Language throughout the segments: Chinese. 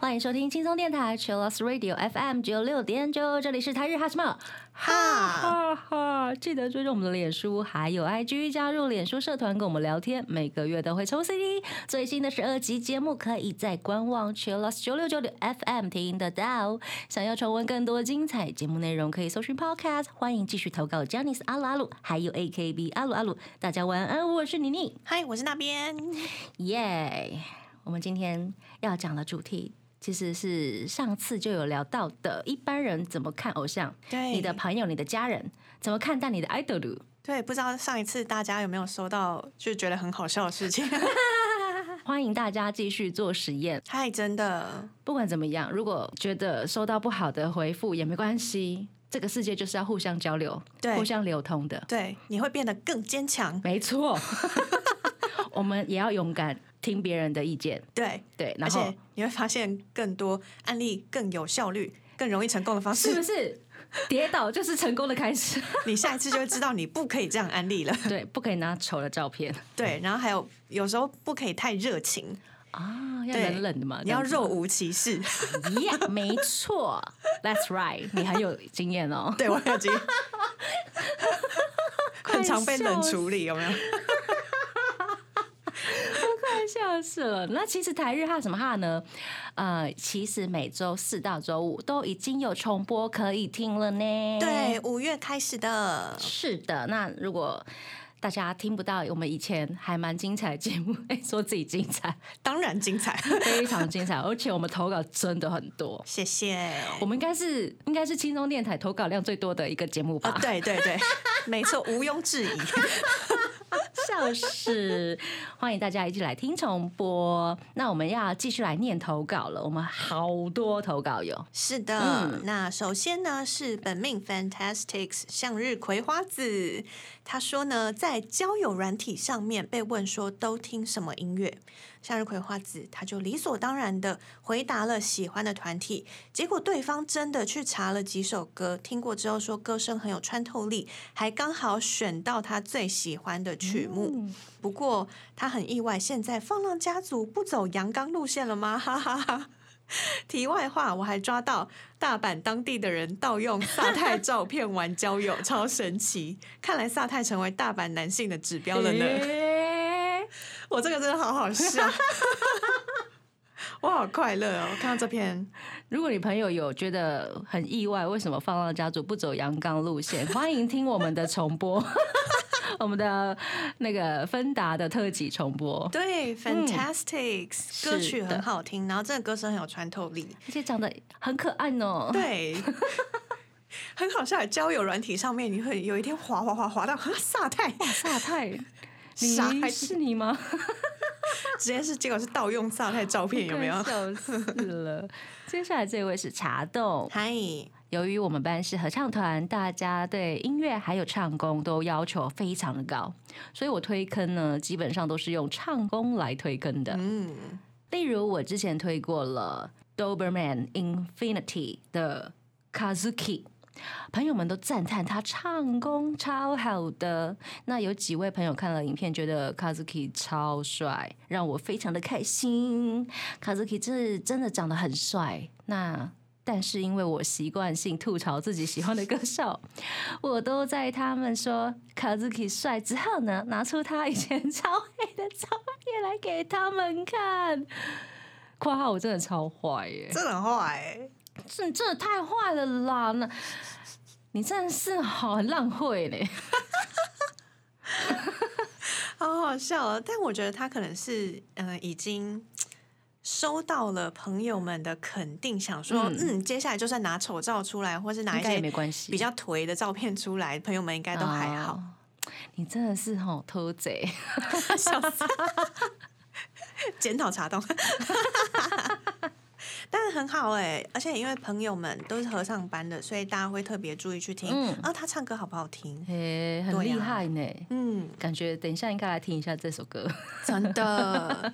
欢迎收听轻松电台 Chillus Radio FM 九六点九，这里是台日哈什么。哈，哈哈！记得追踪我们的脸书还有 IG，加入脸书社团跟我们聊天，每个月都会抽 CD。最新的十二集节目可以在官网 Chillus 九六九六 FM 听得到。想要重温更多精彩节目内容，可以搜寻 Podcast。欢迎继续投稿 j a n i c e 阿鲁阿鲁，还有 AKB 阿鲁阿鲁。大家晚安，我是妮妮，嗨，我是那边。耶！我们今天要讲的主题。其实是上次就有聊到的，一般人怎么看偶像？对你的朋友、你的家人怎么看待你的 idol？对，不知道上一次大家有没有收到，就觉得很好笑的事情。欢迎大家继续做实验。嗨，真的，不管怎么样，如果觉得收到不好的回复也没关系，这个世界就是要互相交流、对互相流通的。对，你会变得更坚强。没错，我们也要勇敢听别人的意见。对，对，然后你会发现更多案例更有效率、更容易成功的方式是不式。是 跌倒就是成功的开始？你下一次就会知道你不可以这样安利了。对，不可以拿丑的照片对，然后还有有时候不可以太热情，啊，要冷冷的嘛。你要若无其事。Yeah，没错，That's right，你很有经验哦。对我有经验，很常被冷笑处理，有没有？快笑死了。那其实台日哈什么哈呢？呃，其实每周四到周五都已经有重播可以听了呢。对，，五月开始的，是的。那如果大家听不到我们以前还蛮精彩的节目，哎，说自己精彩，当然精彩。非常精彩，而且我们投稿真的很多。谢谢。我们应该是应该是轻松电台投稿量最多的一个节目吧？啊，对对对，没错，毋庸置疑。笑死！欢迎大家一起来听重播。那我们要继续来念投稿了，我们好多投稿有。是的，嗯那首先呢是本命 Fantastics 向日葵花子，他说呢，在交友软体上面被问说都听什么音乐，向日葵花子他就理所当然的回答了喜欢的团体，结果对方真的去查了几首歌，听过之后说歌声很有穿透力，还刚好选到他最喜欢的曲目。不过他很意外，现在放浪家族不走阳刚路线了吗？哈哈哈。题外话，我还抓到大阪当地的人盗用萨泰照片玩交友，超神奇！看来萨泰成为大阪男性的指标了呢。诶我这个真的好好笑，我好快乐哦！看到这篇，如果你朋友有觉得很意外，为什么放浪家族不走阳刚路线，欢迎听我们的重播，我们的那个芬达的特辑重播，对，Fantastics、歌曲很好听，然后这个歌声很有穿透力，而且长得很可爱呢。对。很好笑，交友软体上面你会有一天滑滑滑滑到啊萨泰，萨泰，你傻还是你吗？直接是结果是盗用萨泰照片，有没有？笑死了。接下来这位是茶豆，嗨，由于我们班是合唱团，大家对音乐还有唱功都要求非常的高，所以我推坑呢，基本上都是用唱功来推坑的。嗯，例如我之前推过了 Doberman Infinity 的 Kazuki。朋友们都赞叹他唱功超好的，那有几位朋友看了影片，觉得 Kazuki 超帅，让我非常的开心。Kazuki 是真的长得很帅，那但是因为我习惯性吐槽自己喜欢的歌手，我都在他们说 Kazuki 帅之后呢，拿出他以前 超黑的照片来给他们看。括号我真的超坏耶，真的很坏欸，这真的太坏了啦！那你真的是好浪费嘞。好好笑啊。但我觉得他可能是嗯、呃已经收到了朋友们的肯定，想说嗯嗯接下来就算拿丑照出来，或是拿一些关系，比较颓的照片出来，朋友们应该都还好。哦你真的是吼偷贼，笑死！检讨查到，但是很好哎、而且因为朋友们都是合唱班的，所以大家会特别注意去听，嗯啊，他唱歌好不好听？嘿，很厉害呢。嗯，感觉等一下应该来听一下这首歌。真的。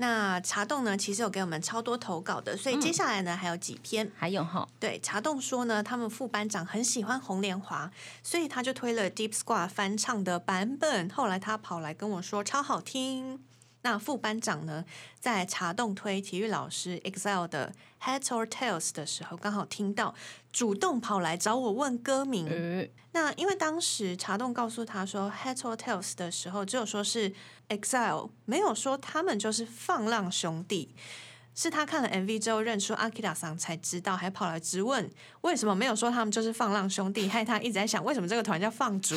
那茶洞呢，其实有给我们超多投稿的，所以接下来呢还有几篇。还有哈，对，茶洞说呢，他们副班长很喜欢红莲华，所以他就推了 Deep Squad 翻唱的版本。后来他跑来跟我说超好听。那副班长呢，在茶洞推体育老师 Excel 的 Heads or Tails 的时候，刚好听到，主动跑来找我问歌名。呃，那因为当时茶洞告诉他说 Heads or Tails 的时候，只有说是 Excel，没有说他们就是放浪兄弟。是他看了 MV 之后认出阿 Kira 桑才知道，还跑来质问为什么没有说他们就是放浪兄弟，害他一直在想为什么这个团叫放逐。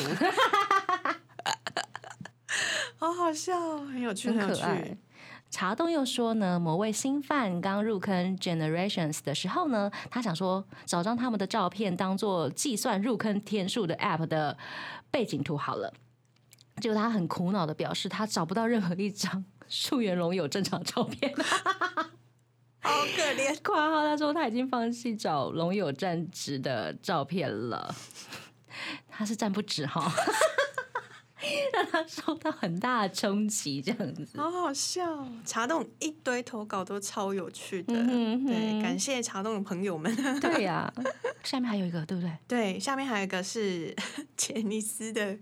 好好笑哦，很有趣，很很可爱趣。。茶洞又说呢，某位新犯刚入坑 Generations 的时候呢，他想说找张他们的照片当做计算入坑天数的 App 的背景图好了。结果他很苦恼的表示，他找不到任何一张树原龙有正常照片。好可怜。括号他说他已经放弃找龙友站直的照片了，他是站不直哈，让他受到很大的冲击，这样子。好好笑，茶洞一堆投稿都超有趣的，嗯哼对，感谢茶洞的朋友们。对呀、下面还有一个，对不对？对，下面还有一个是 杰尼斯的，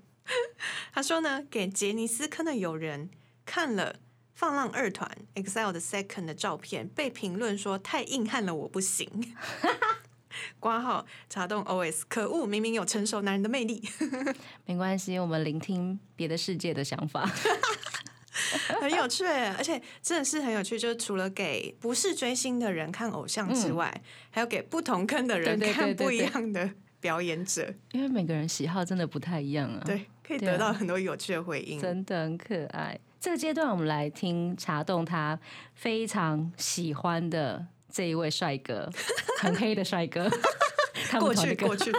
他说呢，给杰尼斯坑的友人看了放浪二团 Excel 的 Second 的照片，被评论说太硬汉了，我不行。挂号茶洞 OS，可恶，明明有成熟男人的魅力，没关系，我们聆听别的世界的想法。很有趣，而且真的是很有趣。就是除了给不是追星的人看偶像之外，还有给不同坑的人看不一样的表演者，因为每个人喜好真的不太一样啊，，对，可以得到很多有趣的回应。真的很可爱。这个阶段，我们来听茶洞他非常喜欢的这一位帅哥，很黑的帅哥，他过去过去。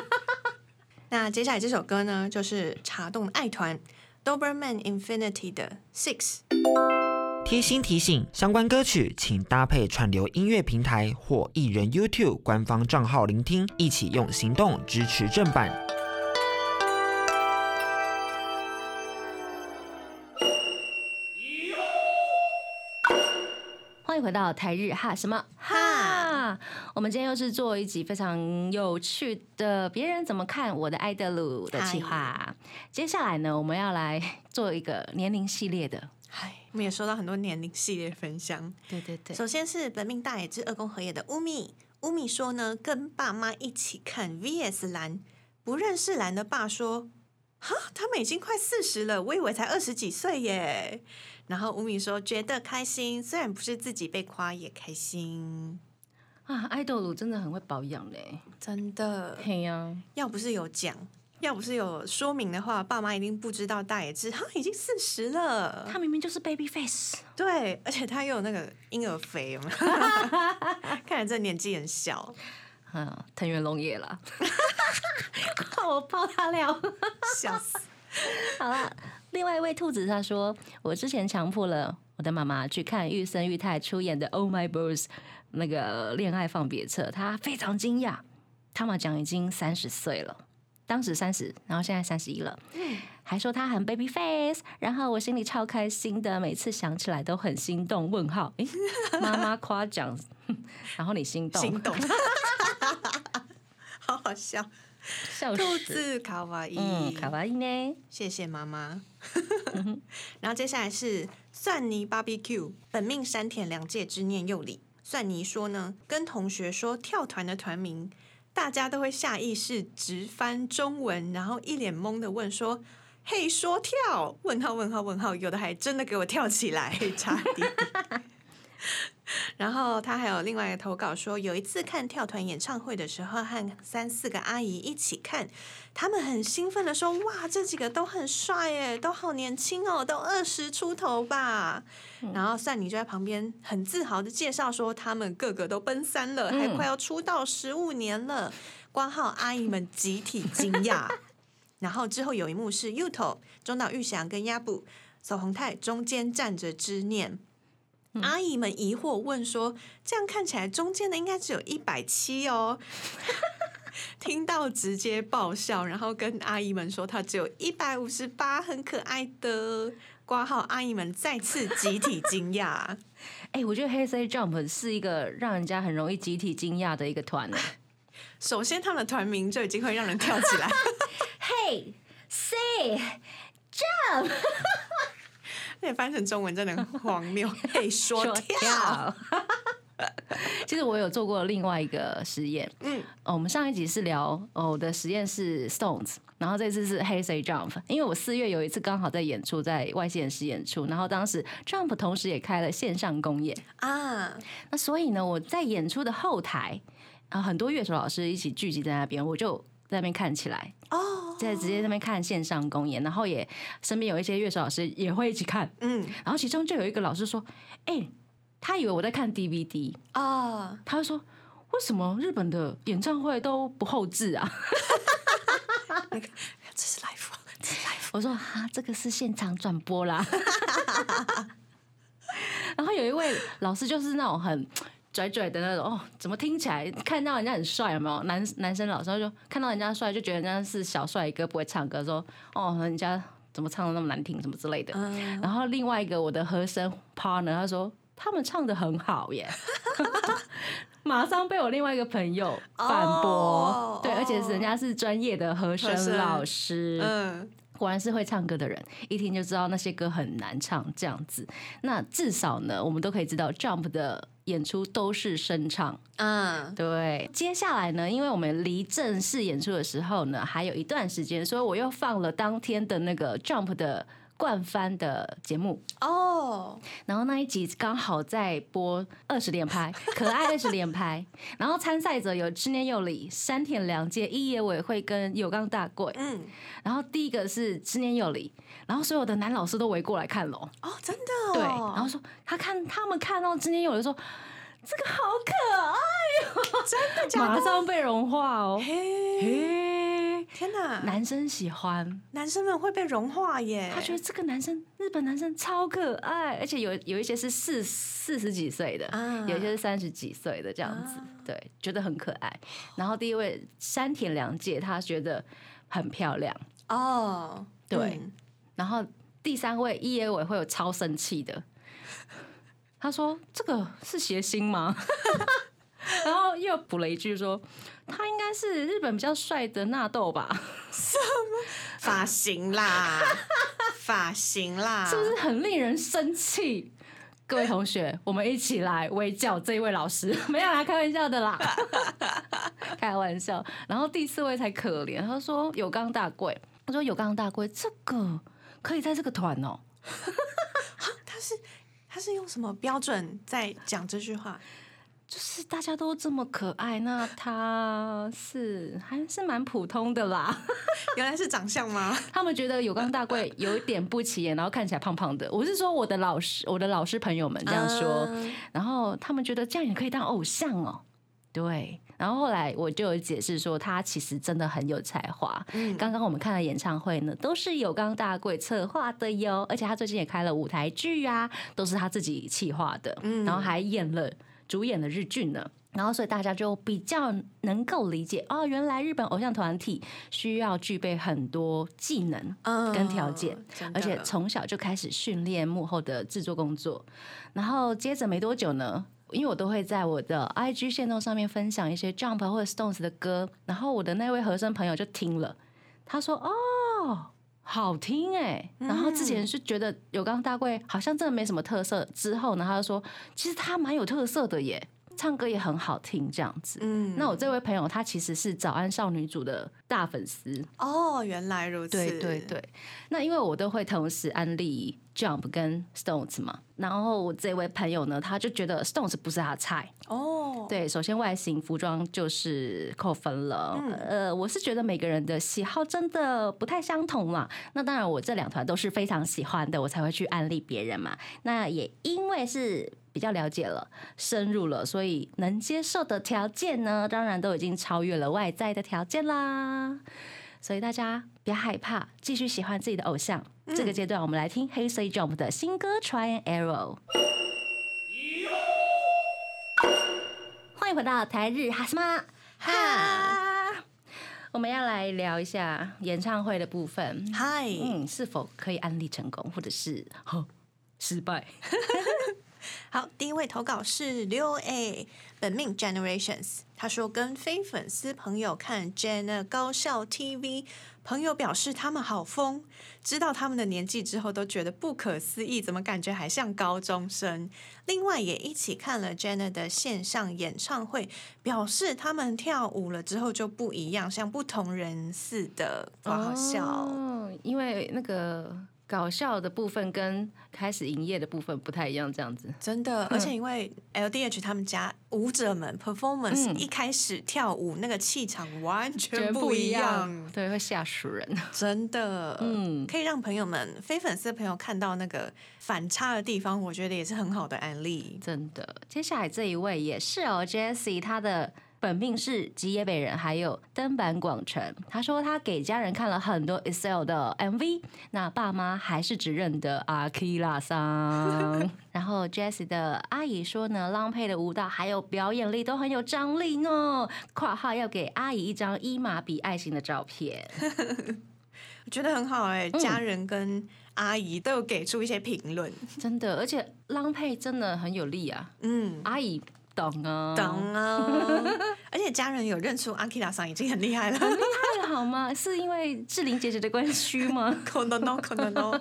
那接下来这首歌呢，就是茶洞爱团 Doberman Infinity 的 Six。贴心提醒：相关歌曲请搭配串流音乐平台或艺人 YouTube 官方账号聆听，一起用行动支持正版。回到台日哈什么哈？我们今天又是做一集非常有趣的别人怎么看我的爱德鲁的企划。接下来呢，我们要来做一个年龄系列的。嗨，我们也收到很多年龄系列分享。对对对，首先是本命大野之二宫和也的乌米，乌米说呢，跟爸妈一起看 VS 蓝，不认识蓝的爸说，哈，他们已经快四十了，我以为才二十几岁耶。然后吴敏说觉得开心，虽然不是自己被夸也开心，啊，爱豆鲁真的很会保养嘞。真的。嘿呀、要不是有讲，要不是有说明的话，爸妈一定不知道大野智他已经四十了。他明明就是 baby face。对，而且他又有那个婴儿肥，有没有？看起来这年纪很小，嗯，藤原龙也啦，我爆他料。笑死。好了，另外一位兔子他说，我之前强迫了我的妈妈去看玉森裕太出演的《Oh My Boys》那个恋爱放别册，她非常惊讶，他妈讲已经三十岁了。当时三十，然后现在三十一了，还说他很 baby face，然后我心里超开心的，每次想起来都很心动。问号，诶，妈妈夸奖，然后你心动，心动，好好笑。笑兔，子卡哇伊，嗯，卡哇伊呢？谢谢妈妈。然后接下来是蒜泥 BBQ，本命山田凉介之念佑里。蒜泥说呢，跟同学说跳团的团名，大家都会下意识直翻中文，然后一脸懵的问说：“嘿，说跳？”问号问号问号，有的还真的给我跳起来，差滴滴。然后他还有另外一个投稿说，有一次看跳团演唱会的时候，和三四个阿姨一起看，他们很兴奋的说：“哇，这几个都很帅耶，都好年轻哦，都二十出头吧。然后善妮就在旁边很自豪的介绍说，他们个个都奔三了，还快要出道十五年了。光浩阿姨们集体惊讶。然后之后有一幕是 Yuto、中岛裕翔跟亚布、守宏泰中间站着之念。阿姨们疑惑问说：“这样看起来中间的应该只有一百七哦。”听到直接爆笑，然后跟阿姨们说他只有一百五十八，很可爱的。挂号阿姨们再次集体惊讶，哎、我觉得黑 C Jump 是一个让人家很容易集体惊讶的一个团呢。首先，他们的团名就已经会让人跳起来，嘿，say jump，那也翻成中文真的很荒谬。嘿，说跳，其实我有做过另外一个实验，嗯，哦，我们上一集是聊哦，我的实验是 Stones，然后这次是 Hey Say Jump，因为我四月有一次刚好在演出，在外县市演出，然后当时 Jump 同时也开了线上公演，啊，那所以呢，我在演出的后台，啊很多乐手老师一起聚集在那边，我就在那边看起来，哦，在直接在那边看线上公演，然后也身边有一些乐手老师也会一起看，嗯，然后其中就有一个老师说，哎、他以为我在看 DVD，啊，他就说为什么日本的演唱会都不后置啊？这是 live，这是 live，我说哈，这个是现场转播啦。然后有一位老师就是那种很拽拽的那种，哦，怎么听起来看到人家很帅有没有？男男生老师就看到人家帅，就觉得人家是小帅哥，不会唱歌，说哦，人家怎么唱的那么难听，什么之类的。嗯，然后另外一个我的和声 partner 他说他们唱的很好耶，马上被我另外一个朋友反驳，哦。对，而且是人家是专业的和和声声。老师，嗯，果然是会唱歌的人，一听就知道那些歌很难唱这样子。那至少呢，我们都可以知道 Jump 的演出都是声唱。嗯，对，接下来呢，因为我们离正式演出的时候呢，还有一段时间，所以我又放了当天的那个 Jump 的冠番的节目。哦，然后那一集刚好在播二十连拍，可爱二十连拍。然后参赛者有知念佑里、山田凉介、一野委会跟有冈大贵。嗯，然后第一个是知念佑里，然后所有的男老师都围过来看了哦。哦，真的、哦，对，然后说他看他们看到知念佑里说。这个好可爱哦，真的假的？马上被融化哦。天哪，男生喜欢，男生们会被融化耶，他觉得这个男生日本男生超可爱，而且有有一些是四四十几岁的，啊。有一些是三十几岁的这样子，对，觉得很可爱。然后第一位山田凉介，他觉得很漂亮，哦，对。嗯。然后第三位一野委会有超生气的，他说这个是谐星吗？然后又补了一句说，他应该是日本比较帅的纳豆吧？什 么发型啦，发型啦，是不是很令人生气？各位同学，我们一起来围剿这一位老师，没有啦，开玩笑的啦，开玩笑。然后第四位才可怜，他说有冈大贵，他说有冈大贵这个可以在这个团哦、他是他是用什么标准在讲这句话？就是大家都这么可爱，那他是还是蛮普通的啦。原来是长相吗？他们觉得有刚大贵有一点不起眼，然后看起来胖胖的。我是说我的老师，我的老师朋友们这样说，嗯然后他们觉得这样也可以当偶像哦。对，然后后来我就有解释说，他其实真的很有才华。嗯刚刚我们看的演唱会呢，都是有刚大贵策划的哟，而且他最近也开了舞台剧啊，都是他自己企划的，嗯然后还演了主演的日剧呢。然后，所以大家就比较能够理解哦，原来日本偶像团体需要具备很多技能，嗯跟条件，而且从小就开始训练幕后的制作工作。然后接着没多久呢，因为我都会在我的 IG 线动上面分享一些 Jump 或者 Stones 的歌，然后我的那位和声朋友就听了，他说：“哦。”好听哎，然后之前是觉得有刚大贵好像真的没什么特色，之后呢他就说其实他蛮有特色的耶，唱歌也很好听这样子。嗯。那我这位朋友他其实是早安少女组的大粉丝，哦，原来如此，对对对，那因为我都会同时安利 Jump 跟 Stones 嘛，然后我这位朋友呢，他就觉得 Stones 不是他的菜。哦，对，首先外形、服装就是扣分了。呃，我是觉得每个人的喜好真的不太相同嘛。那当然，我这两团都是非常喜欢的，我才会去安利别人嘛。那也因为是比较了解了、深入了，所以能接受的条件呢，当然都已经超越了外在的条件啦。所以大家不要害怕，继续喜欢自己的偶像。这个阶段，我们来听黑色 Jump 的新歌《Try and Arrow》。欢迎回到台日哈什么哈，我们要来聊一下演唱会的部分。嗨，嗯，是否可以安利成功，或者是呵失败？好，第一位投稿是六 A 本命 Generations，他说跟非粉丝朋友看 Jenna 高校 TV，朋友表示他们好疯，知道他们的年纪之后都觉得不可思议，怎么感觉还像高中生？另外也一起看了 Jenna 的线上演唱会，表示他们跳舞了之后就不一样，像不同人似的，好笑。哦，因为那个搞笑的部分跟开始营业的部分不太一样，这样子。真的，而且因为 LDH 他们家舞者们 performance 嗯。一开始跳舞那个气场完全全不一一样，对，会吓死人。真的，嗯。可以让朋友们非粉丝的朋友看到那个反差的地方，我觉得也是很好的案例。真的，接下来这一位也是哦，Jessie，她的本命是吉野北人，还有登坂广城。他说他给家人看了很多 Excel 的 MV，那爸妈还是只认得阿 k 拉桑。然后 Jessie 的阿姨说呢，浪佩的舞蹈还有表演力都很有张力呢。括号要给阿姨一张伊玛比爱心的照片。我觉得很好哎、嗯家人跟阿姨都有给出一些评论。真的，而且浪佩真的很有力啊。嗯，阿姨懂啊，懂啊，而且家人有认出阿 k i r a 桑已经很厉害了。太好吗？是因为志玲姐姐的关系吗？可能哦，可能哦。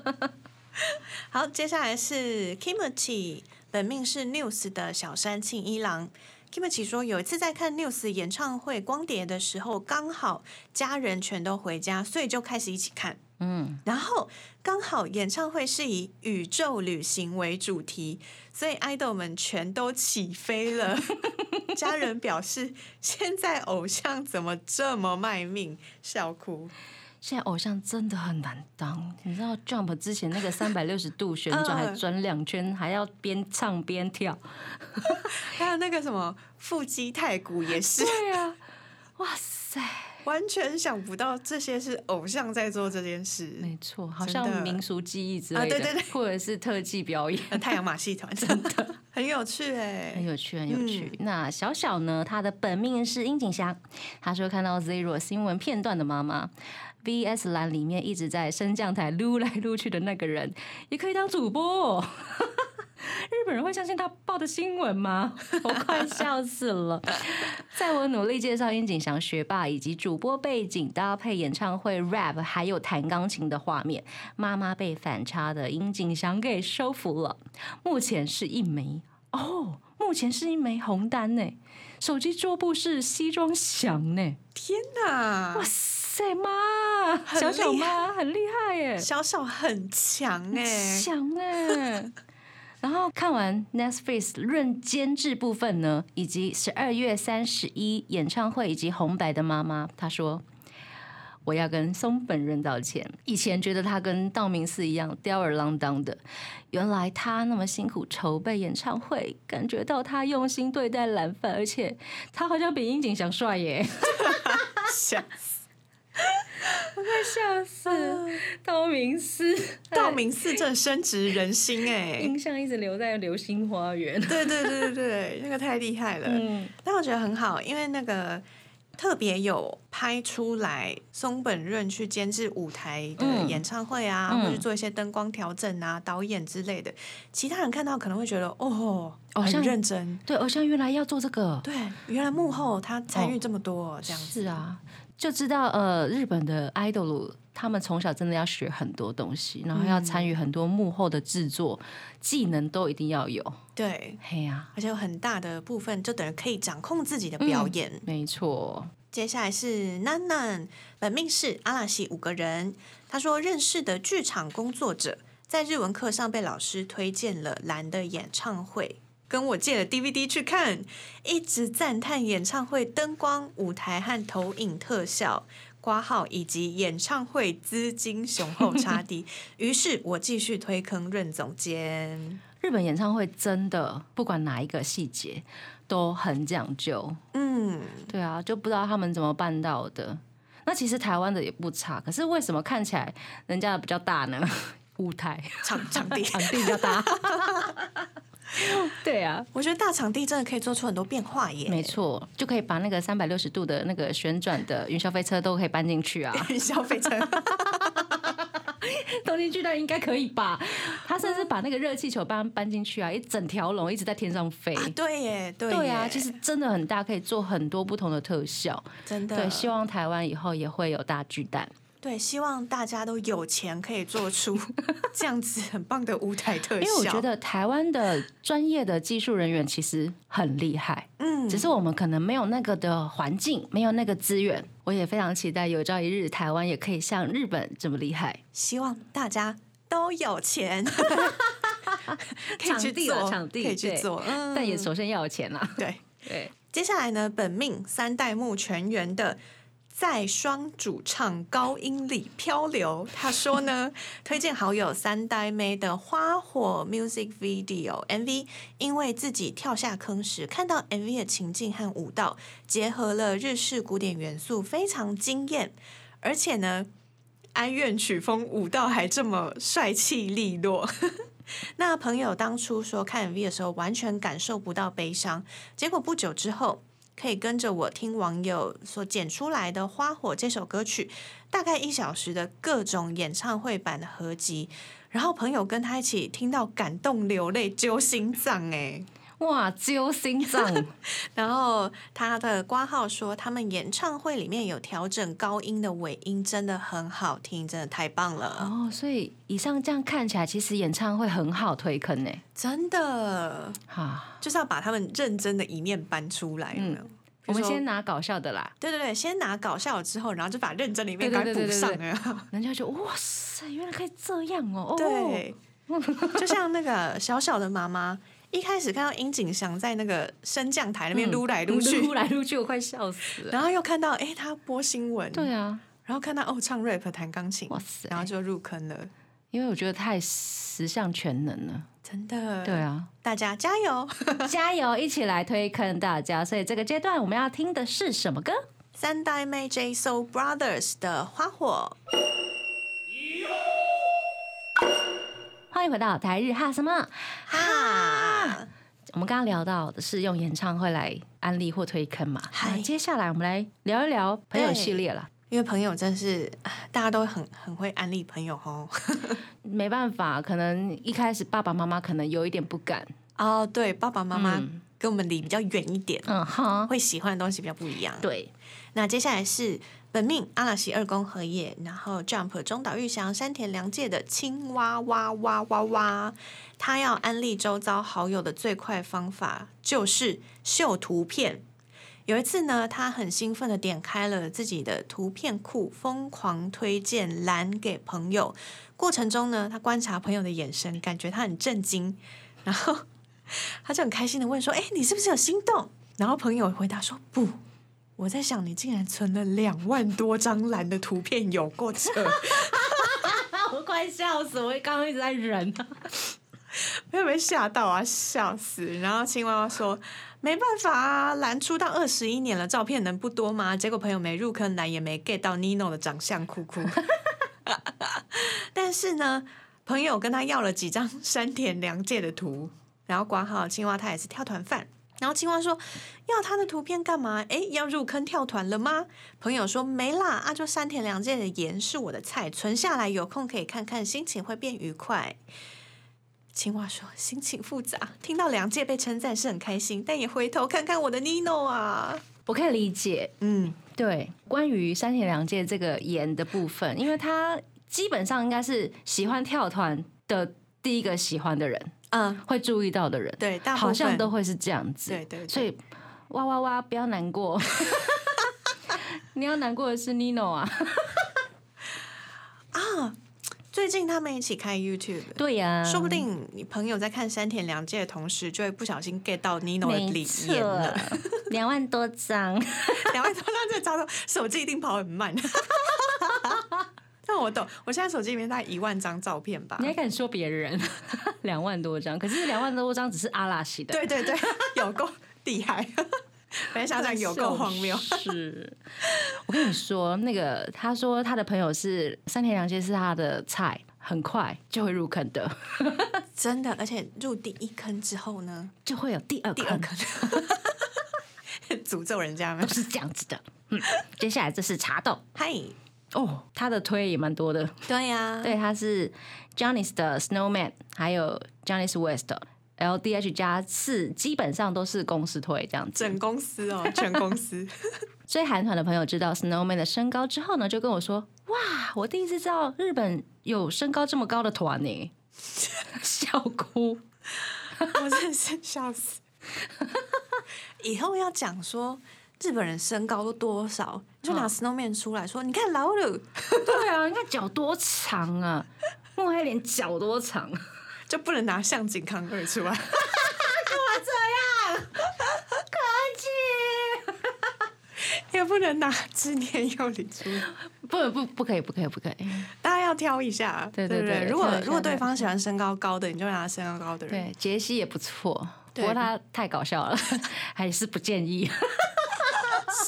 好，接下来是 Kimochi，本命是 News 的小山庆一郎。Kimochi 说，有一次在看 News 演唱会光碟的时候，刚好家人全都回家，所以就开始一起看。嗯，然后刚好演唱会是以宇宙旅行为主题，所以爱豆们全都起飞了。家人表示，现在偶像怎么这么卖命？笑哭。现在偶像真的很难当，你知道 Jump 之前那个 三百六十度旋转，还嗯转两圈，还要边唱边跳。还有那个什么腹肌太鼓也是，对啊，哇塞，完全想不到这些是偶像在做这件事。没错，好像民俗技艺之类的，啊对对对或者是特技表演。呃 太阳马戏团 真的很有趣哎、很有趣，很有趣。嗯那小小呢？他的本命是樱井翔。他说看到 Zero 新闻片段的妈妈，VS 栏里面一直在升降台撸来撸去的那个人，也可以当主播、哦。日本人会相信他报的新闻吗？我快笑死了！在我努力介绍樱井翔学霸以及主播背景搭配演唱会 rap 还有弹钢琴的画面，妈妈被反差的樱井翔给收服了。目前是一枚哦，目前是一枚红单呢。手机桌布是西装祥呢。天哪哇，塞妈，很小小厉妈很厉害耶，小小很强哎、强哎。然后看完 Netflix 论监制部分呢，以及十二月三十一演唱会以及红白的妈妈，她说。我要跟松本润道歉。以前觉得他跟道明寺一样吊儿郎当的，原来他那么辛苦筹备演唱会，感觉到他用心对待蓝饭，而且他好像比樱井翔帅耶，笑 笑死！道明寺 道明寺真的深植人心哎、印象一直留在流星花园。对对对对对，那个太厉害了。嗯，但我觉得很好，因为那个特别有拍出来松本润去监制舞台的嗯演唱会啊，嗯或者做一些灯光调整啊、导演之类的。其他人看到可能会觉得哦，很认真。对，偶像原来要做这个，对，原来幕后他参与这么多，这样子是啊，就知道呃，日本的 idol 他们从小真的要学很多东西，然后要参与很多幕后的制作，技能都一定要有。对，嘿呀、而且有很大的部分就等于可以掌控自己的表演。没错，接下来是楠楠，本命是阿拉西五个人。他说认识的剧场工作者，在日文课上被老师推荐了蓝的演唱会，跟我借了 DVD 去看，一直赞叹演唱会灯光、舞台和投影特效。挂号以及演唱会资金雄厚差低，于是我继续推坑任总监。日本演唱会真的不管哪一个细节都很讲究。嗯，对啊，就不知道他们怎么办到的。那其实台湾的也不差，可是为什么看起来人家的比较大呢？舞台场场地，场地比较大。对啊，我觉得大场地真的可以做出很多变化耶。没错，就可以把那个三百六十度的那个旋转的云霄飞车都可以搬进去啊。云霄飞车 东京巨蛋应该可以吧？他甚至把那个热气球搬搬进去啊，一整条龙一直在天上飞。啊，对耶，对对啊，其实真的很大，可以做很多不同的特效。真的对，希望台湾以后也会有大巨蛋。对，希望大家都有钱可以做出 这样子很棒的舞台特效。因为我觉，得台湾的专业的技术人员其实很厉害，嗯，只是我们可能没有那个的环境，没有那个资源。我也非常期待有朝一日台湾也可以像日本这么厉害。希望大家都有钱，可以场去做，场地可以去做，嗯，但也首先要有钱啦。对。对，接下来呢，本命三代目全员的在双主唱高音里漂流，他说呢，推荐好友三代妹的花火 music video MV，因为自己跳下坑时看到 MV 的情境和舞蹈结合了日式古典元素，非常惊艳，而且呢。哀怨曲风舞蹈还这么帅气利落，那朋友当初说看 MV 的时候完全感受不到悲伤，结果不久之后可以跟着我听网友所剪出来的《花火》这首歌曲，大概一小时的各种演唱会版的合集，然后朋友跟他一起听到感动流泪揪心脏哎，哇，揪心脏。然后他的挂号说他们演唱会里面有调整高音的尾音，真的很好听，真的太棒了，哦，所以以上这样看起来，其实演唱会很好推坑呢。真的哈，就是要把他们认真的一面搬出来，有没有？嗯我们先拿搞笑的啦，对对对，先拿搞笑之后，然后就把认真的一面对赶快补上了。人家就哇塞，原来可以这样哦。哦，对，就像那个小小的妈妈，一开始看到樱井翔在那个升降台那边撸来撸去，嗯 撸来撸去，我快笑死了。然后又看到哎他播新闻，对啊，然后看到哦唱 rap 弹钢琴，哇塞然后就入坑了，因为我觉得太十项全能了。真的。对，啊，大家加油！加油，一起来推坑大家。所以这个阶段我们要听的是什么歌？三代妹 J Soul Brothers 的花火，欢迎回到台日哈什么？哈，我们刚刚聊到的是用演唱会来安利或推坑嘛，嗨那接下来我们来聊一聊朋友系列了。因为朋友真是啊大家都很很会安利朋友哦。没办法，可能一开始爸爸妈妈可能有一点不敢，哦，对，爸爸妈妈嗯跟我们离比较远一点，嗯哈，会喜欢的东西比较不一样。对，那接下来是本命阿拉西二宫和也，然后 Jump 中岛裕翔、山田凉介的青蛙哇哇哇哇，他要安利周遭好友的最快方法就是秀图片。有一次呢，他很兴奋的点开了自己的图片库，疯狂推荐栏给朋友。过程中呢，他观察朋友的眼神，感觉他很震惊，然后他就很开心的问说：“哎，你是不是有心动？”然后朋友回答说：“不，我在想你竟然存了两万多张蓝的图片，有过扯。我快笑死！我刚刚一直在忍。没有被吓到啊，笑死！然后青蛙蛙说：“没办法啊，蓝出道二十一年了，照片能不多吗？”结果朋友没入坑，蓝也没 get 到 Nino 的长相，哭哭。但是呢，朋友跟他要了几张 山田凉介的图，然后挂号青蛙他也是跳团饭。然后青蛙说：“要他的图片干嘛？哎，要入坑跳团了吗？”朋友说：“没啦，啊，就山田凉介的盐是我的菜，存下来有空可以看看，心情会变愉快。”青蛙说：“心情复杂，听到凉介被称赞是很开心，但也回头看看我的 Nino 啊。我可以理解，嗯，对，关于山田凉介这个盐的部分，因为他基本上应该是喜欢跳团的第一个喜欢的人，嗯，会注意到的人，对，大好像都会是这样子。对对对所以哇哇哇，不要难过，你要难过的是 Nino 啊，啊。最近他们一起开 YouTube，对呀、说不定你朋友在看山田凉介的同时，就会不小心 get 到 Nino 的没理错念了。两万多张，两万多张这招头，手机一定跑很慢。但我懂，我现在手机里面大概一万张照片吧你。还敢说别人 两万多张？可是两万多张只是阿拉西的，对对对，有够厉害。本来想讲有够荒谬。是，我跟你说，那个他说他的朋友是三田凉介是他的菜，很快就会入坑的，真的，而且入第一坑之后呢，就会有第二第二坑，诅咒人家吗都。是这样子的。嗯，接下来这是茶豆，嗨，哦，他的推也蛮多的。对呀、对，他是 Johnny's 的 Snowman，还有 Johnny's West。LDH 加四基本上都是公司推这样子，整公司哦，全公司。所以韩团的朋友知道 Snowman 的身高之后呢，就跟我说：“哇，我第一次知道日本有身高这么高的团呢！” 笑哭。我真的是笑死。以后要讲说日本人身高都多少，就拿 Snowman 出来说，你看老鲁 对啊，你看脚多长啊，莫黑连脚多长。就不能拿向井康二出来，也不能拿织田佑里出来，不不不可以，不可以，不可以。大家要挑一下，对对不对如果如果对方喜欢身高高的，你就拿身高高的人。对，杰西也不错，不对过他太搞笑了，还是不建议。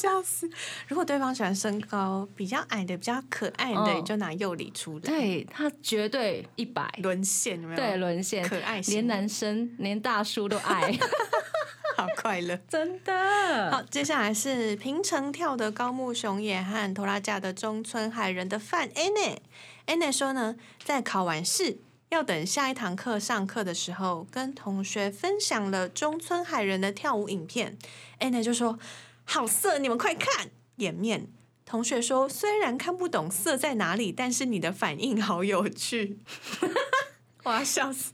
笑死！如果对方喜欢身高比较矮的、比较可爱的，就拿佑里出来，对他绝对一百，沦陷有没有？对，沦陷，可爱型连男生连大叔都爱，好快乐。真的。好，接下来是平城跳的高木雄也和拖拉架的中村海人的范 Anne。Anne 说呢，在考完试要等下一堂课上课的时候，跟同学分享了中村海人的跳舞影片。Anna 就说：“好色，你们快看！”掩面。同学说：“虽然看不懂色在哪里，但是你的反应好有趣。”我要笑死。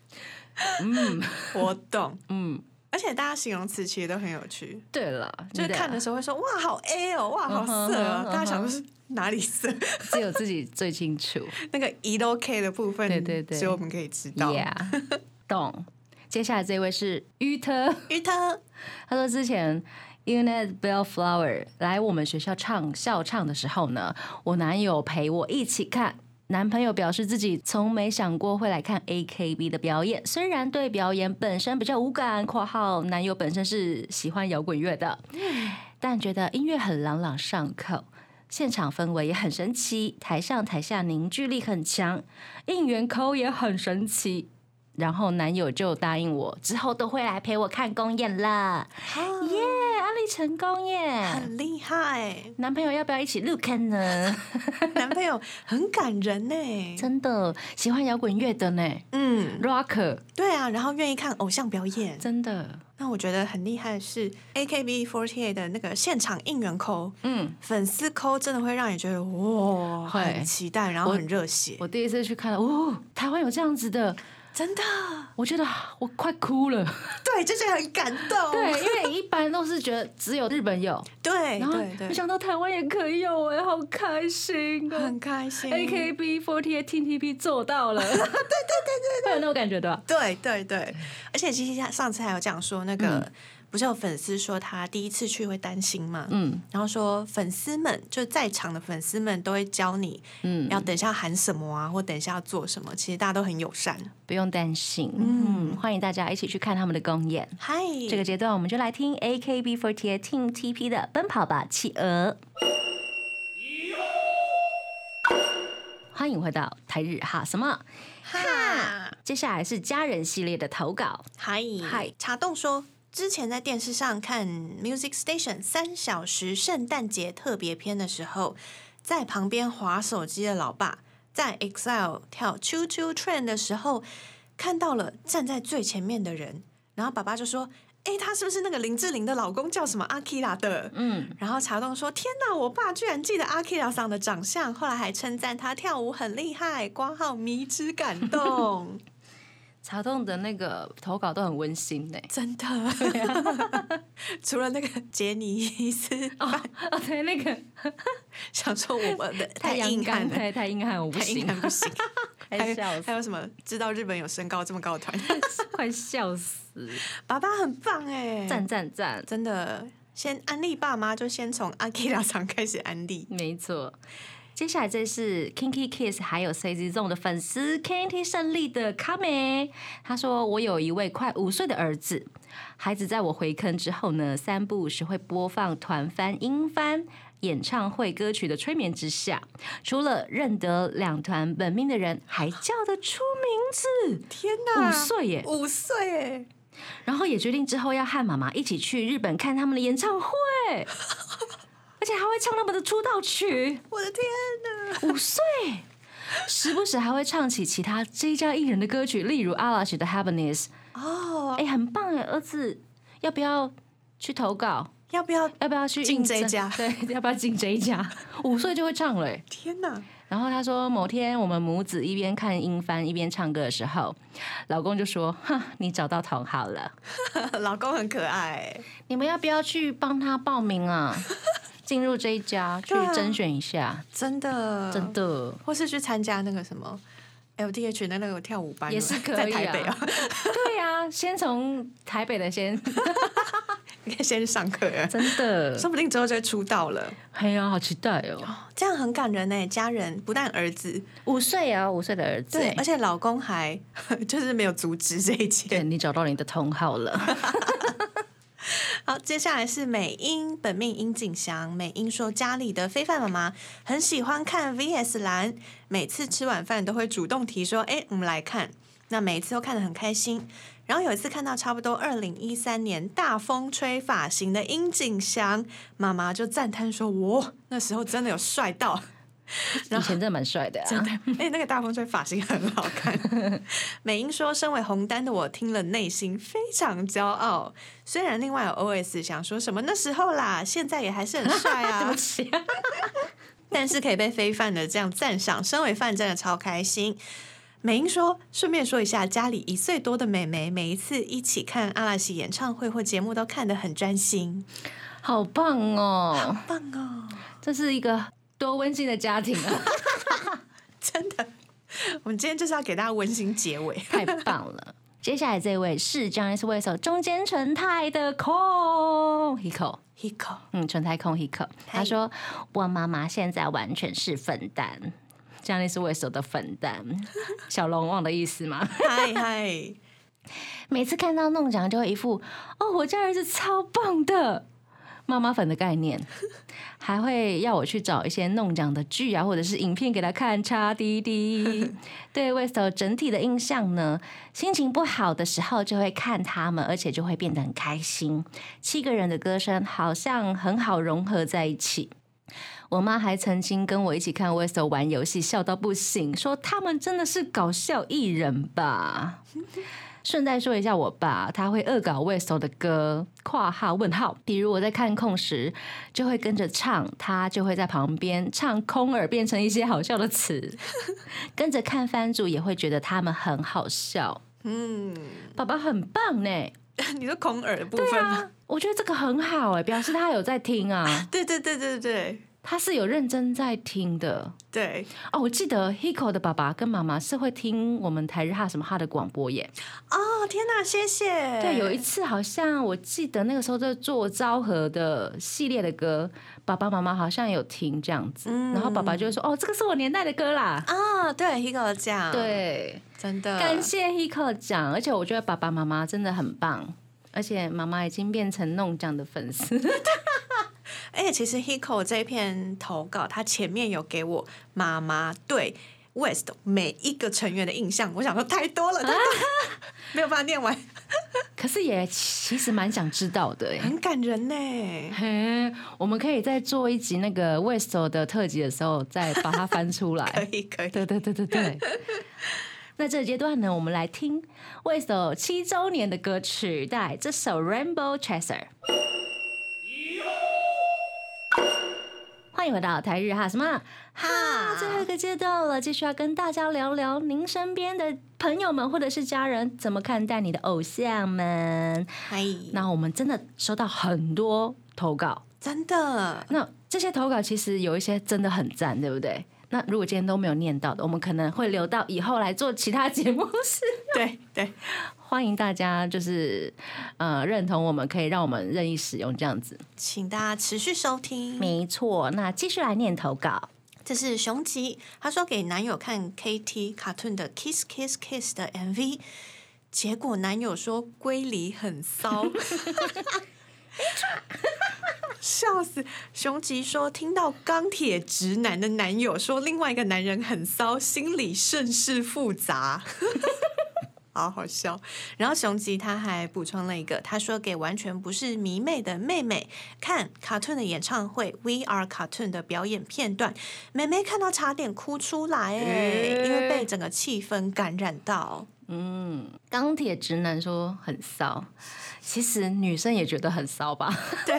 嗯我懂，嗯，而且大家形容词其实都很有趣。对了，就是看的时候会说哇好 A 哦，哇好色哦，大家想的是哪里色？只有自己最清楚。那个 E 都 K 的部分，对对对只有我们可以知道。Yeah，懂。接下来这位是于特，于特，他说之前 Unit Bellflower 来我们学校唱校唱的时候呢，我男友陪我一起看。男朋友表示自己从没想过会来看 AKB 的表演，虽然对表演本身比较无感（括号男友本身是喜欢摇滚乐的），但觉得音乐很朗朗上口，现场氛围也很神奇，台上台下凝聚力很强，应援口也很神奇。然后男友就答应我，之后都会来陪我看公演了。耶，安利成功耶！很厉害，男朋友要不要一起？Look 呢？男朋友很感人呢。真的喜欢摇滚乐的呢。嗯，，Rocker，对啊，然后愿意看偶像表演。真的，那我觉得很厉害的是 AKB48 的那个现场应援扣，嗯，粉丝扣真的会让你觉得哇，很期待，然后很热血，我第一次去看，哦，台湾有这样子的，真的，我觉得我快哭了。对，就是很感动。对，因为一般都是觉得只有日本有，对然后对对，没想到台湾也可以有，哎，好开心啊很开心。akb forty attv 做到了，对对对对会有那种感觉的。对对对，而且其实上次还有讲说，那个、嗯不是有粉丝说他第一次去会担心吗，嗯然后说粉丝们就在场的粉丝们都会教你嗯，要等一下喊什么啊，或等一下要做什么，其实大家都很友善。不用担心，嗯，欢迎大家一起去看他们的公演。嗨，这个阶段，我们就来听 AKB48 Team TP 的《奔跑吧，企鹅》。欢迎回到台日哈什么？哈，接下来是家人系列的投稿。嗨嗨茶洞说。之前在电视上看 Music Station 三小时圣诞节特别篇的时候，在旁边划手机的老爸在 Excel 跳 Choo Choo Train 的时候，看到了站在最前面的人，然后爸爸就说：“哎，他是不是那个林志玲的老公叫什么阿 Kira 的？”嗯，然后查栋说：“天哪，我爸居然记得阿 Kira 桑的长相，后来还称赞他跳舞很厉害，光号迷之感动。” 茶洞的那个投稿都很温馨呢。真的，除了那个杰尼斯，哦哦，对，那个 想说我们的 太硬汉，了，太太硬汉，我不太硬行，汉不行。还有还笑死还有什么？知道日本有身高这么高的团，快笑死！爸爸很棒哎，赞赞赞！真的。先安利爸妈，就先从阿 Kira 上开始安利。没错。接下来这是 Kinky Kiss 还有 CZ Zone 的粉丝 Kinky 胜利的卡美，他说我有一位快五岁的儿子，孩子在我回坑之后呢，三不五时会播放团翻英翻。演唱会歌曲的催眠之下，除了认得两团本命的人，还叫得出名字。天哪，五岁耶！五岁耶，然后也决定之后要和妈妈一起去日本看他们的演唱会，而 还会唱他们的出道曲，我的天哪！五岁，时不时还会唱起其他这一家艺人的歌曲，例如阿拉西的《Happiness》。哦，哎，很棒哎，儿子，要不要去投稿？要不要？要不要去进应征这一家对，要不要进这一家？五岁就会唱了哎。天哪！然后他说，某天我们母子一边看英翻一边唱歌的时候，老公就说：“哈，你找到同好了，老公很可爱，你们要不要去帮他报名啊？进入这一家去对啊。甄选一下，真的，真，的。或是去参加那个什么 LDH 的那个跳舞班，也是可以啊。在台北啊，对呀、先从台北的先，你可以先去上课。啊，真的，说不定之后就会出道了。哎呀、好期待哦！这样很感人呢，家人不但儿子，五岁啊，五岁的儿子。而且老公还 就是没有阻止这一对切。你找到你的同好了，好，接下来是美英，本命殷景祥。美英说，家里的非凡妈妈很喜欢看 VS 蓝，每次吃晚饭都会主动提说：“哎，我们来看。”那每一次都看得很开心。然后有一次看到差不多二零一三年大风吹发型的殷景祥，妈妈就赞叹说：“哇，那时候真的有帅到。” 以前真的蛮帅的、啊，真的，哎、那个大风吹发型很好看。美英说：“身为红丹的我，听了内心非常骄傲。虽然另外有 OS 想说什么那时候啦，现在也还是很帅啊 对不啊，起、但是可以被非范的这样赞赏，身为范真的超开心。”美英说：“顺便说一下，家里一岁多的美眉，每一次一起看阿拉西演唱会或节目，都看得很专心，好棒哦！好棒哦！这是一个多温馨的家庭啊，真的，我们今天就是要给大家温馨结尾。太棒了！接下来这位是 Johnny Swiss 中间纯太的空 Hiko。Hiko，嗯，纯太空 Hiko，他说我妈妈现在完全是粉蛋，这样是为手的粉蛋，小龙王的意思吗？嗨嗨，每次看到弄奖就会一副哦，我家儿子超棒的妈妈粉的概念，还会要我去找一些弄奖的剧啊，或者是影片给他看，叉滴滴。对 West 整体的印象呢，心情不好的时候就会看他们，而且就会变得很开心。七个人的歌声好像很好融合在一起。我妈还曾经跟我一起看 West 玩游戏，笑到不行，说他们真的是搞笑艺人吧。顺带说一下，我爸他会恶搞 West 的歌，括号问号，比如我在看空时就会跟着唱，他就会在旁边唱空耳，变成一些好笑的词。跟着看番主也会觉得他们很好笑。嗯，爸爸很棒呢，你说空耳的部对分吗？啊，我觉得这个很好哎，表示他有在听啊，对对对对对他是有认真在听的。对，哦，我记得 Hiko 的爸爸跟妈妈是会听我们台日哈什么哈的广播耶。哦，天哪，谢谢。对，有一次好像我记得那个时候在做昭和的系列的歌，爸爸妈妈好像有听这样子，然后爸爸就会说：“哦，这个是我年代的歌啦。啊，对，Hiko 讲，，对，真的感谢 Hiko 讲，而且我觉得爸爸妈妈真的很棒，而且妈妈已经变成弄奖的粉丝。而且其实 Hiko 这一篇投稿，他前面有给我妈妈对 West 每一个成员的印象，我想说太多了，太多了没有办法念完，可是也其实蛮想知道的耶。很感人呢。嘿，我们可以在做一集那个 West 的特辑的时候，再把它翻出来。可以可以，对对对对对。那这个阶段呢，我们来听 West 七周年的歌曲，带来这首《Rainbow Chaser》。欢迎回到台日哈什么？哈最后一个阶段了，继续要跟大家聊聊您身边的朋友们或者是家人怎么看待你的偶像们。哎，那我们真的收到很多投稿，真的，那这些投稿其实有一些真的很赞，对不对？那如果今天都没有念到的，我们可能会留到以后来做其他节目是。对对，欢迎大家就是呃认同我们，可以让我们任意使用这样子。请大家持续收听。没错，那继续来念投稿。这是熊吉，他说给男友看 KT Cartoon 的 Kiss Kiss Kiss 的 MV，结果男友说龟梨很骚，笑死！熊吉说听到钢铁直男的男友说另外一个男人很骚，心里甚是复杂。好好笑。然后熊吉他还补充了一个，他说给完全不是迷妹的妹妹看卡顿的演唱会，We Are Cartoon 的表演片段，妹妹看到差点哭出来因为被整个气氛感染到。嗯，钢铁直男说很骚，其实女生也觉得很骚吧？对，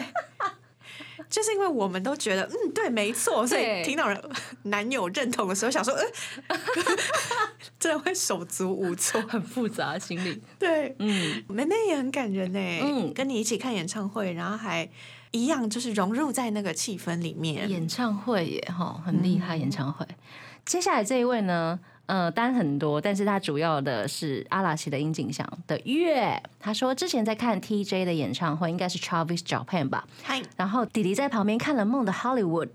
就是因为我们都觉得嗯对，没错，所以对听到人男友认同的时候，想说，呃，真的会手足无措。很复杂心理。对，嗯，妹妹也很感人呢，嗯跟你一起看演唱会，然后还一样就是融入在那个气氛里面。演唱会耶，哈，很厉害演唱会。接下来这一位呢，呃，单很多，但是他主要的是阿拉奇的樱井翔的月。他说之前在看 TJ 的演唱会，应该是 Travis Japan 吧。嗨，然后弟弟在旁边看了《梦的 Hollywood》，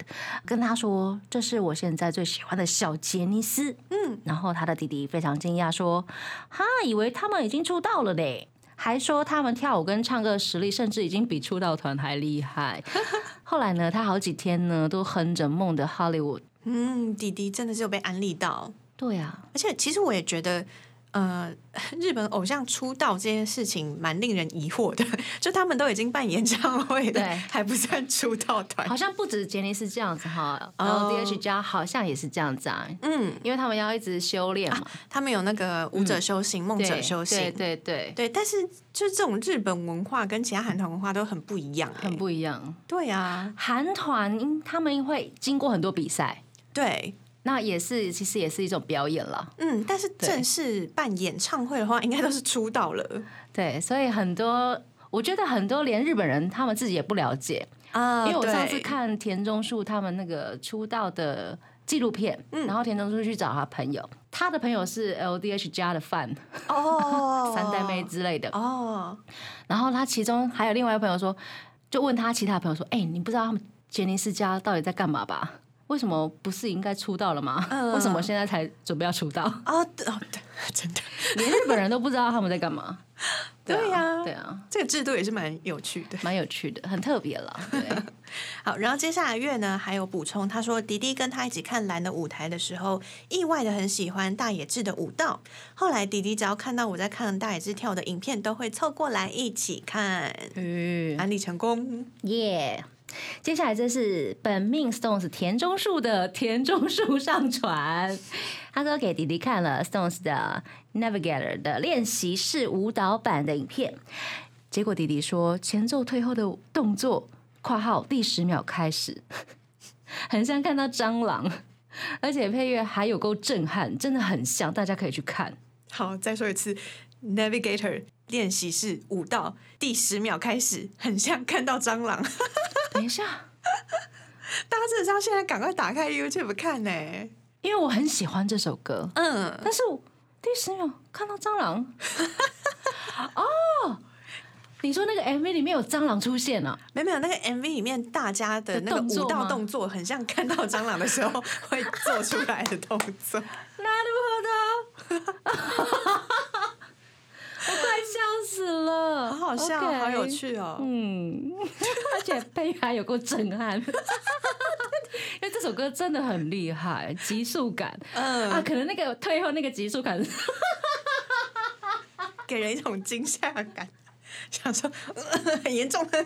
跟他说：“这是我现在最喜欢的小杰尼斯。”嗯，然后他的弟弟非常惊讶说：“哈，以为他们已经出道了嘞。”还说他们跳舞跟唱歌的实力，甚至已经比出道团还厉害。后来呢，他好几天呢都哼着《梦的 Hollywood》。嗯，弟弟真的是有被安利到，对啊，而且其实我也觉得。呃，日本偶像出道这件事情蛮令人疑惑的，就他们都已经办演唱会了，对还不算出道团好。像不止杰尼斯这样子哈哦，LDH 加好像也是这样子啊，嗯，因为他们要一直修炼嘛，他们有那个舞者修行、梦、者修行，对对对，对但是就这种日本文化跟其他韩团文化都很不一样、欸，很不一样。对啊，韩团他们会经过很多比赛，对，那也是其实也是一种表演了。嗯，但是正式办演唱会的话，应该都是出道了。对，所以很多我觉得很多连日本人他们自己也不了解，啊因为我上次看田中树他们那个出道的纪录片，然后田中树去找他朋友，他的朋友是 LDH 家的饭，哦，三代妹之类的，哦，然后他其中还有另外一个朋友说，就问他其他朋友说：“哎、你不知道他们杰尼斯家到底在干嘛吧？为什么不是应该出道了吗？嗯 为什么现在才准备要出道？啊，对哦，对，真的，连日本人都不知道他们在干嘛。对呀对啊，这个制度也是蛮有趣的。蛮有趣的，很特别了。对，好，然后接下来月呢还有补充，他说迪迪跟他一起看蓝的舞台的时候，意外的很喜欢大野智的舞蹈。后来迪迪只要看到我在看大野智跳的影片，都会凑过来一起看，嗯，安利成功。耶。接下来这是本命 Stones 田中树的田中树上传，他说给弟弟看了 Stones 的 Navigator 的练习室舞蹈版的影片，结果弟弟说前奏退后的动作（括号第十秒开始 ）很像看到蟑螂，而且配乐还有够震撼，真的很像，大家可以去看。好，再说一次，Navigator 练习室舞蹈第十秒开始，很像看到蟑螂。等一下，大家真的是要现在赶快打开 YouTube 看呢、因为我很喜欢这首歌，嗯，但是第十秒看到蟑螂，哦，你说那个 MV 里面有蟑螂出现啊？没有没有，那个 MV 里面大家的那个舞蹈动作，很像看到蟑螂的时候会做出来的动作。那如何的？我快笑死了，好好笑 OK 好有。趣哦。嗯，而且配乐还有够震撼，因为这首歌真的很厉害，急速感、嗯，啊，可能那个退后那个急速感，给人一种惊吓感，想说、呃很严重。的。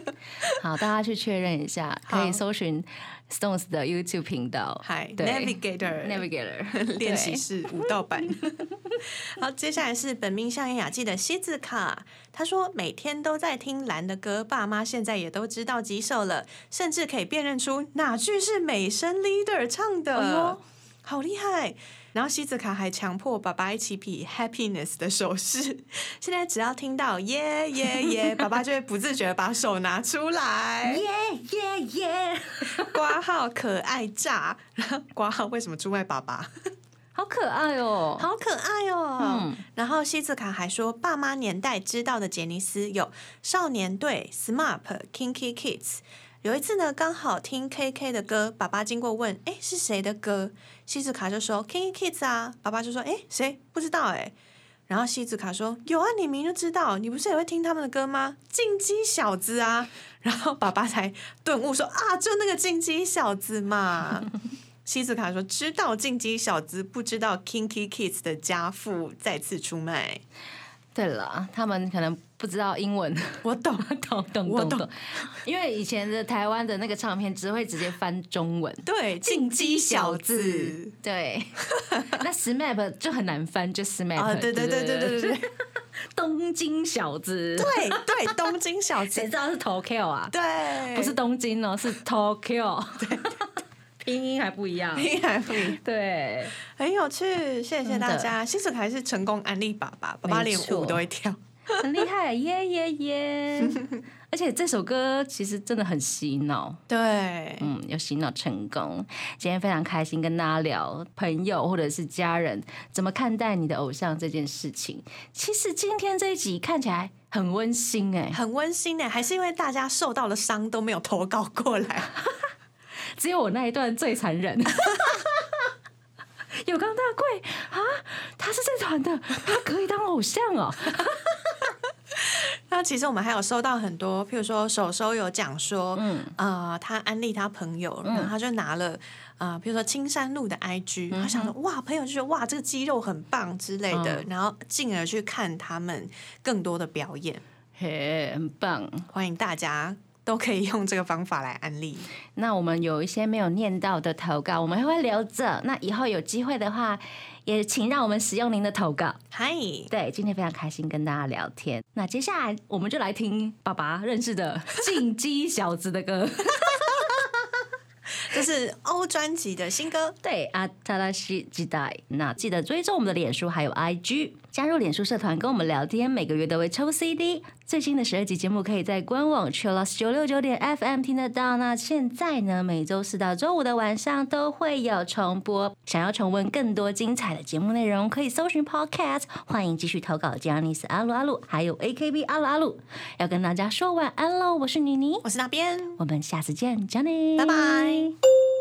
好，大家去确认一下，可以搜寻 Stones 的 YouTube 频道，嗨对，Navigator。Navigator 练习室舞蹈版。好，接下来是本命相言雅纪的西子卡，他说每天都在听蓝的歌，爸妈现在也都知道几首了，甚至可以辨认出哪句是美声 leader 唱的，哎好厉害！然后西子卡还强迫爸爸一起比 happiness 的手势，现在只要听到耶耶耶，爸爸就会不自觉地把手拿出来。耶耶耶，挂号可爱炸，然后挂号为什么出卖爸爸？好可爱哦！好可爱哦！嗯然后西子卡还说，爸妈年代知道的杰尼斯有少年队、SMAP、Kinky Kids。有一次呢，刚好听 KK 的歌，爸爸经过问：“哎，是谁的歌？”西子卡就说：“Kinky Kids 啊。”爸爸就说：“哎，谁？不知道哎。”然后西子卡说：“有啊，你明就知道，你不是也会听他们的歌吗？进击小子啊！”然后爸爸才顿悟说：“啊，就那个进击小子嘛。”西子卡说：“知道进击小子，不知道 Kinky Kids 的家父再次出卖。对了，他们可能不知道英文，我懂，懂懂我懂因为以前的台湾的那个唱片只会直接翻中文。对，进击小子。对，那 SMAP 就很难翻，就 SMAP。啊，对对对对对对 对，东京小子。对对，东京小子，谁知道是 Tokyo 啊？对，不是东京哦，是 Tokyo。拼音还不一样，拼音还不一样，对，很有趣，谢谢大家。新手还是成功安利爸爸，爸爸连舞都会跳，很厉害，耶耶耶！而且这首歌其实真的很洗脑，对，嗯，有洗脑成功。今天非常开心跟大家聊朋友或者是家人怎么看待你的偶像这件事情。其实今天这一集看起来很温馨哎，很温馨哎，还是因为大家受到了伤都没有投稿过来。只有我那一段最残忍。有刚大贵啊，他是这团的，他可以当偶像哦。那其实我们还有收到很多，譬如说手收有讲说，嗯，呃，他安利他朋友，然后他就拿了，呃，比如说青山路的 IG，他想说，哇，朋友就说，哇，这个肌肉很棒之类的，然后进而去看他们更多的表演，嘿，很棒，欢迎大家。都可以用这个方法来安利。那我们有一些没有念到的投稿，我们会留着。那以后有机会的话，也请让我们使用您的投稿。嗨，对，今天非常开心跟大家聊天。那接下来我们就来听爸爸认识的进击小子的歌。这是欧专辑的新歌，对阿塔拉西基代。那记得追踪我们的脸书还有 IG，加入脸书社团跟我们聊天，每个月都会抽 CD。最新的十二集节目可以在官网 Chillus 九六九点 FM 听得到。那现在呢，每周四到周五的晚上都会有重播。想要重温更多精彩的节目内容，可以搜寻 Podcast。欢迎继续投稿 j a n i c e 阿鲁阿鲁，还有 AKB 阿鲁阿鲁。要跟大家说晚安喽，我是妮妮，我是那边，我们下次见 j a n i 拜拜。